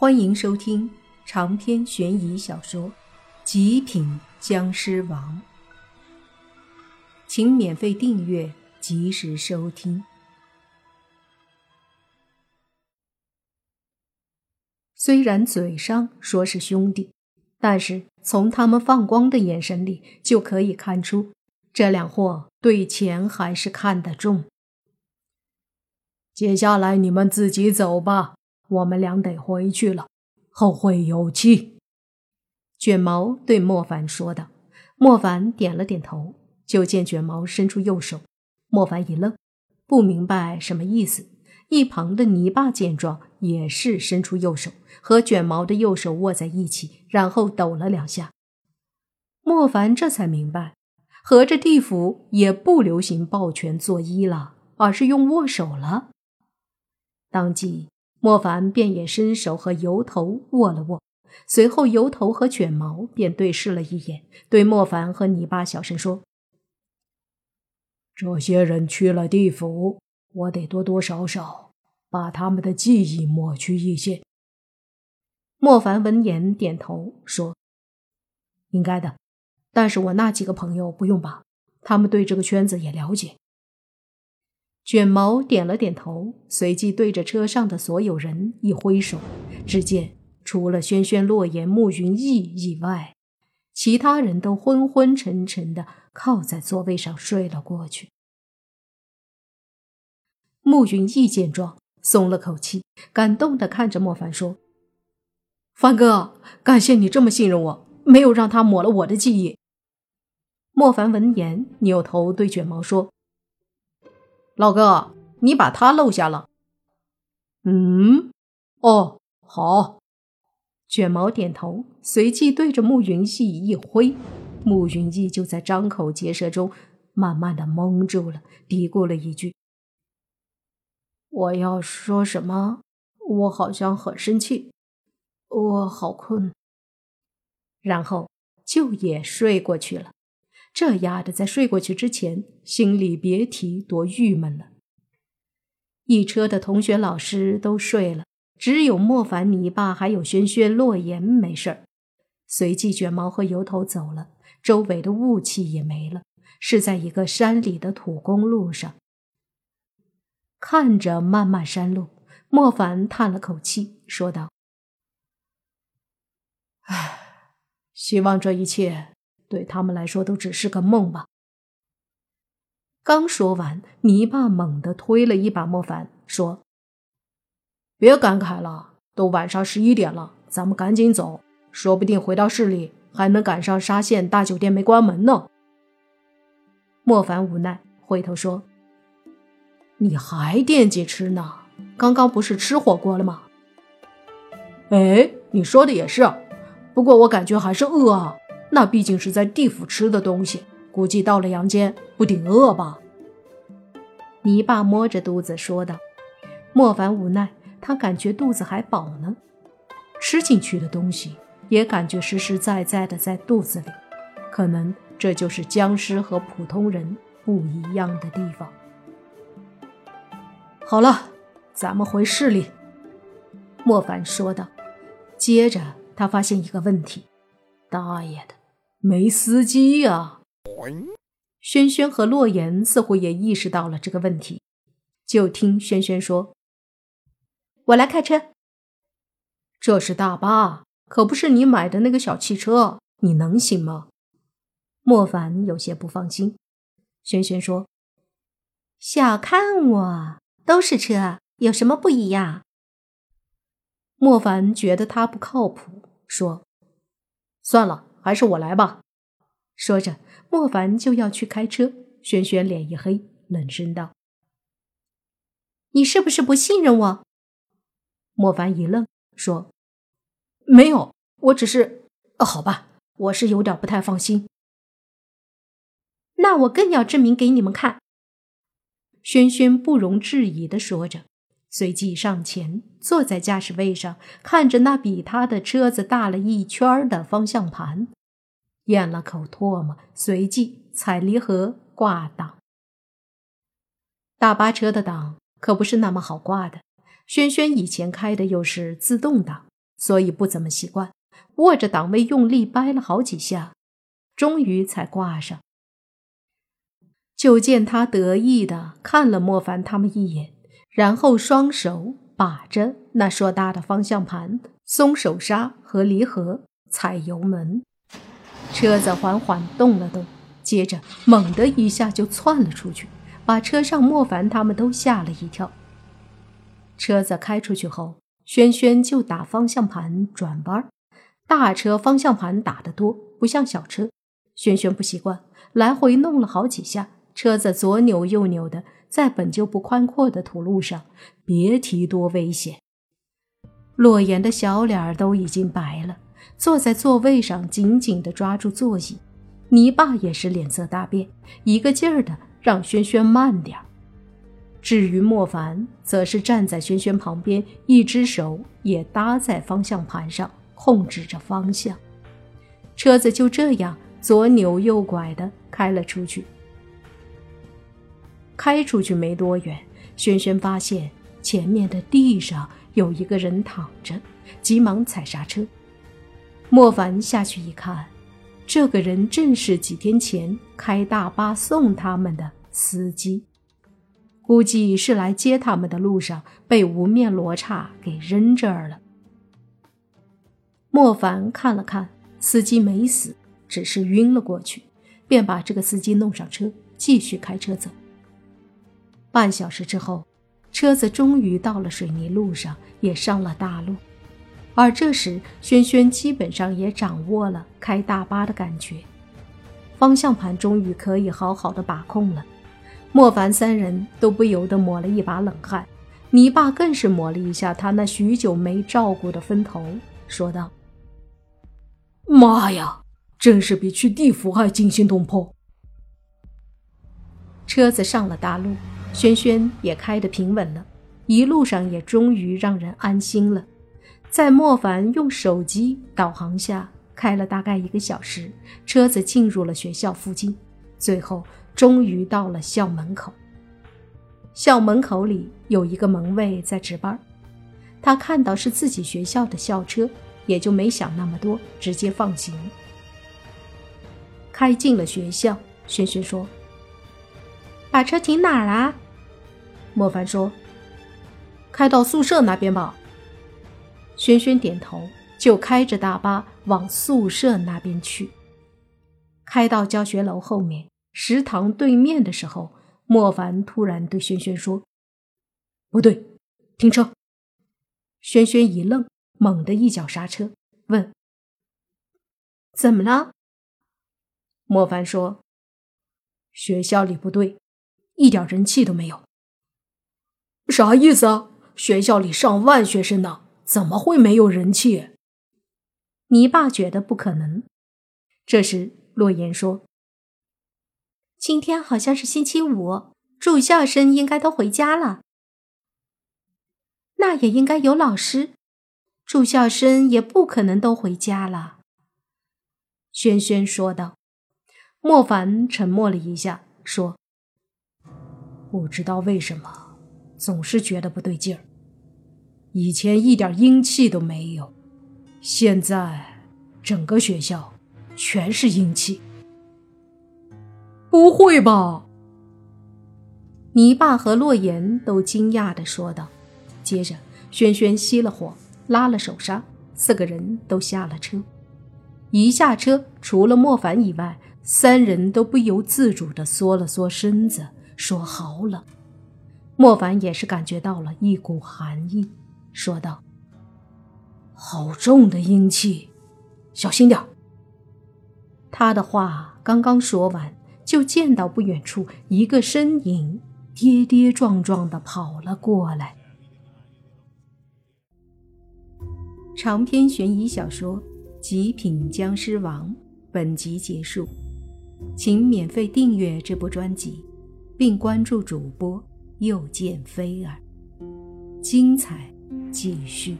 欢迎收听长篇悬疑小说《极品僵尸王》，请免费订阅，及时收听。虽然嘴上说是兄弟，但是从他们放光的眼神里就可以看出，这两货对钱还是看得重。接下来你们自己走吧。我们俩得回去了，后会有期。”卷毛对莫凡说道。莫凡点了点头，就见卷毛伸出右手。莫凡一愣，不明白什么意思。一旁的泥巴见状，也是伸出右手，和卷毛的右手握在一起，然后抖了两下。莫凡这才明白，合着地府也不流行抱拳作揖了，而是用握手了。当即。莫凡便也伸手和油头握了握，随后油头和卷毛便对视了一眼，对莫凡和泥巴小声说：“这些人去了地府，我得多多少少把他们的记忆抹去一些。”莫凡闻言点头说：“应该的，但是我那几个朋友不用吧，他们对这个圈子也了解。”卷毛点了点头，随即对着车上的所有人一挥手。只见除了轩轩、洛言、慕云逸以外，其他人都昏昏沉沉的靠在座位上睡了过去。慕云逸见状，松了口气，感动的看着莫凡说：“凡哥，感谢你这么信任我，没有让他抹了我的记忆。”莫凡闻言，扭头对卷毛说。老哥，你把他漏下了。嗯，哦，好。卷毛点头，随即对着慕云逸一挥，慕云逸就在张口结舌中慢慢的蒙住了，嘀咕了一句：“我要说什么？我好像很生气，我好困。”然后就也睡过去了。这丫的在睡过去之前，心里别提多郁闷了。一车的同学、老师都睡了，只有莫凡、你爸还有轩轩、洛言没事儿。随即，卷毛和油头走了，周围的雾气也没了，是在一个山里的土公路上。看着漫漫山路，莫凡叹了口气，说道：“唉，希望这一切……”对他们来说都只是个梦吧。刚说完，泥巴猛地推了一把莫凡，说：“别感慨了，都晚上十一点了，咱们赶紧走，说不定回到市里还能赶上沙县大酒店没关门呢。”莫凡无奈，回头说：“你还惦记吃呢？刚刚不是吃火锅了吗？”哎，你说的也是，不过我感觉还是饿啊。那毕竟是在地府吃的东西，估计到了阳间不顶饿吧？泥巴摸着肚子说道。莫凡无奈，他感觉肚子还饱呢，吃进去的东西也感觉实实在在的在肚子里。可能这就是僵尸和普通人不一样的地方。好了，咱们回市里。莫凡说道。接着他发现一个问题：大爷的！没司机呀！轩轩和洛言似乎也意识到了这个问题，就听轩轩说：“我来开车。”这是大巴，可不是你买的那个小汽车，你能行吗？莫凡有些不放心。轩轩说：“小看我，都是车，有什么不一样？”莫凡觉得他不靠谱，说：“算了。”还是我来吧。说着，莫凡就要去开车。轩轩脸一黑，冷声道：“你是不是不信任我？”莫凡一愣，说：“没有，我只是……好吧，我是有点不太放心。”那我更要证明给你们看。”轩轩不容置疑的说着。随即上前，坐在驾驶位上，看着那比他的车子大了一圈的方向盘，咽了口唾沫，随即踩离合挂档。大巴车的档可不是那么好挂的，轩轩以前开的又是自动挡，所以不怎么习惯。握着档位用力掰了好几下，终于才挂上。就见他得意的看了莫凡他们一眼，然后双手把着那硕大的方向盘，松手刹和离合，踩油门，车子缓缓动了动，接着猛的一下就窜了出去，把车上莫凡他们都吓了一跳。车子开出去后，轩轩就打方向盘转弯，大车方向盘打得多，不像小车，轩轩不习惯，来回弄了好几下。车子左扭右扭的，在本就不宽阔的土路上，别提多危险。洛言的小脸都已经白了，坐在座位上紧紧地抓住座椅。泥巴也是脸色大变，一个劲儿的让轩轩慢点至于莫凡，则是站在轩轩旁边，一只手也搭在方向盘上，控制着方向。车子就这样左扭右拐的开了出去。开出去没多远，轩轩发现前面的地上有一个人躺着，急忙踩刹车。莫凡下去一看，这个人正是几天前开大巴送他们的司机，估计是来接他们的路上被无面罗刹给扔这儿了。莫凡看了看，司机没死，只是晕了过去，便把这个司机弄上车，继续开车走。半小时之后，车子终于到了水泥路上，也上了大路。而这时，轩轩基本上也掌握了开大巴的感觉，方向盘终于可以好好的把控了。莫凡三人都不由得抹了一把冷汗，泥巴更是抹了一下他那许久没照顾的分头，说道：“妈呀，真是比去地府还惊心动魄。”车子上了大路。轩轩也开得平稳了，一路上也终于让人安心了。在莫凡用手机导航下，开了大概一个小时，车子进入了学校附近，最后终于到了校门口。校门口里有一个门卫在值班，他看到是自己学校的校车，也就没想那么多，直接放行。开进了学校，轩轩说。把车停哪儿啊？莫凡说：“开到宿舍那边吧。”轩轩点头，就开着大巴往宿舍那边去。开到教学楼后面食堂对面的时候，莫凡突然对轩轩说：“不对，停车！”轩轩一愣，猛地一脚刹车，问：“怎么了？”莫凡说：“学校里不对。”一点人气都没有，啥意思啊？学校里上万学生呢，怎么会没有人气？你爸觉得不可能。这时，洛言说：“今天好像是星期五，住校生应该都回家了。那也应该有老师，住校生也不可能都回家了。”轩轩说道。莫凡沉默了一下，说。不知道为什么，总是觉得不对劲儿。以前一点阴气都没有，现在整个学校全是阴气。不会吧？你爸和洛言都惊讶的说道。接着，轩轩熄了火，拉了手刹，四个人都下了车。一下车，除了莫凡以外，三人都不由自主的缩了缩身子。说好冷，莫凡也是感觉到了一股寒意，说道：“好重的阴气，小心点他的话刚刚说完，就见到不远处一个身影跌跌撞撞的跑了过来。长篇悬疑小说《极品僵尸王》本集结束，请免费订阅这部专辑。并关注主播，又见菲儿，精彩继续。